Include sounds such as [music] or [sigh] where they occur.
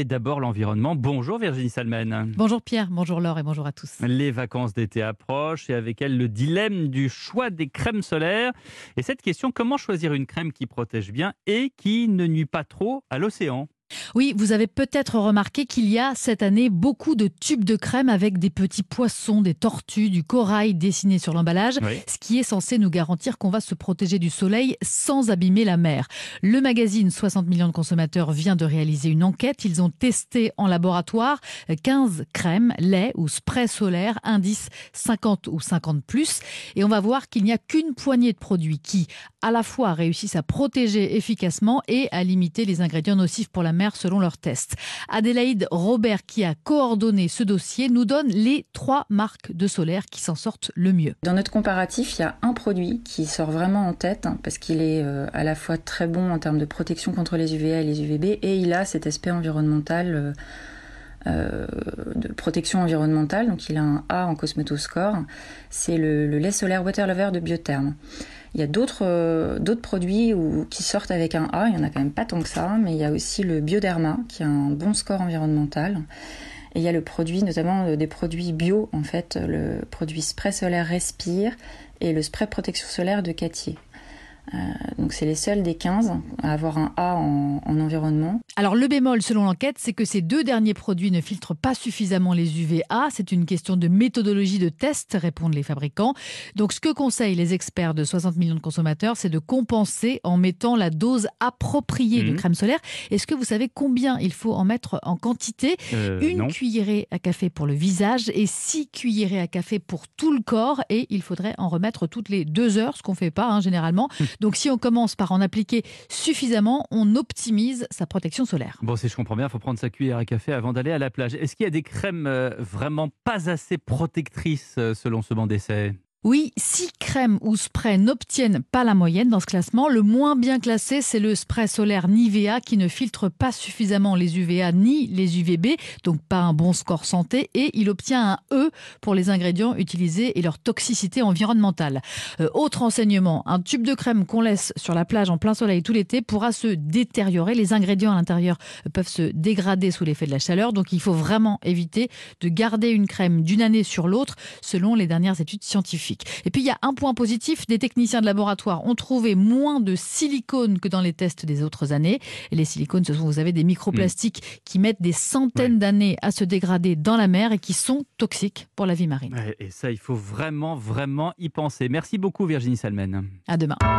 Et d'abord l'environnement. Bonjour Virginie Salmen. Bonjour Pierre, bonjour Laure et bonjour à tous. Les vacances d'été approchent et avec elles le dilemme du choix des crèmes solaires. Et cette question, comment choisir une crème qui protège bien et qui ne nuit pas trop à l'océan? Oui, vous avez peut-être remarqué qu'il y a cette année beaucoup de tubes de crème avec des petits poissons, des tortues, du corail dessinés sur l'emballage, ce qui est censé nous garantir qu'on va se protéger du soleil sans abîmer la mer. Le magazine 60 millions de consommateurs vient de réaliser une enquête. Ils ont testé en laboratoire 15 crèmes, lait ou spray solaire, indice 50 ou 50 plus. Et on va voir qu'il n'y a qu'une poignée de produits qui, à la fois, réussissent à protéger efficacement et à limiter les ingrédients nocifs pour la selon leurs tests. Adélaïde Robert, qui a coordonné ce dossier, nous donne les trois marques de solaire qui s'en sortent le mieux. Dans notre comparatif, il y a un produit qui sort vraiment en tête hein, parce qu'il est euh, à la fois très bon en termes de protection contre les UVA et les UVB et il a cet aspect environnemental. Euh, euh, de protection environnementale, donc il a un A en Cosmetoscore, c'est le, lait solaire Water Lover de Biotherm. Il y a d'autres euh, produits qui sortent avec un A, il y en a quand même pas tant que ça, mais il y a aussi le Bioderma qui a un bon score environnemental. Et il y a le produit, notamment euh, des produits bio, en fait, le produit spray solaire Respire et le spray protection solaire de Catier. Euh, donc c'est les seuls des 15 à avoir un A en, environnement. Alors le bémol selon l'enquête, c'est que ces deux derniers produits ne filtrent pas suffisamment les UVA. C'est une question de méthodologie de test, répondent les fabricants. Donc ce que conseillent les experts de 60 millions de consommateurs, c'est de compenser en mettant la dose appropriée de mhm. crème solaire. Est-ce que vous savez combien il faut en mettre en quantité? Euh, Une cuillerée à café pour le visage et six cuillerées à café pour tout le corps. Et il faudrait en remettre toutes les deux heures, ce qu'on ne fait pas hein, généralement. [laughs] Donc si on commence par en appliquer suffisamment, on optimise sa protection solaire. Bon, si je comprends bien, il faut prendre sa cuillère à café avant d'aller à la plage. Est-ce qu'il y a des crèmes euh, vraiment pas assez protectrices euh, selon ce banc d'essai? Oui, six crèmes ou sprays n'obtiennent pas la moyenne dans ce classement. Le moins bien classé, c'est le spray solaire Nivea qui ne filtre pas suffisamment les UVA ni les UVB, donc pas un bon score santé, et il obtient un E pour les ingrédients utilisés et leur toxicité environnementale. Euh, autre enseignement, un tube de crème qu'on laisse sur la plage en plein soleil tout l'été pourra se détériorer. Les ingrédients à l'intérieur peuvent se dégrader sous l'effet de la chaleur, donc il faut vraiment éviter de garder une crème d'une année sur l'autre selon les dernières études scientifiques. Et puis il y a un point positif, des techniciens de laboratoire ont trouvé moins de silicone que dans les tests des autres années. Et les silicones, ce sont, vous avez des microplastiques mm. qui mettent des centaines d'années à se dégrader dans la mer et qui sont toxiques pour la vie marine. Et ça, il faut vraiment, vraiment y penser. Merci beaucoup Virginie Salmen. À demain.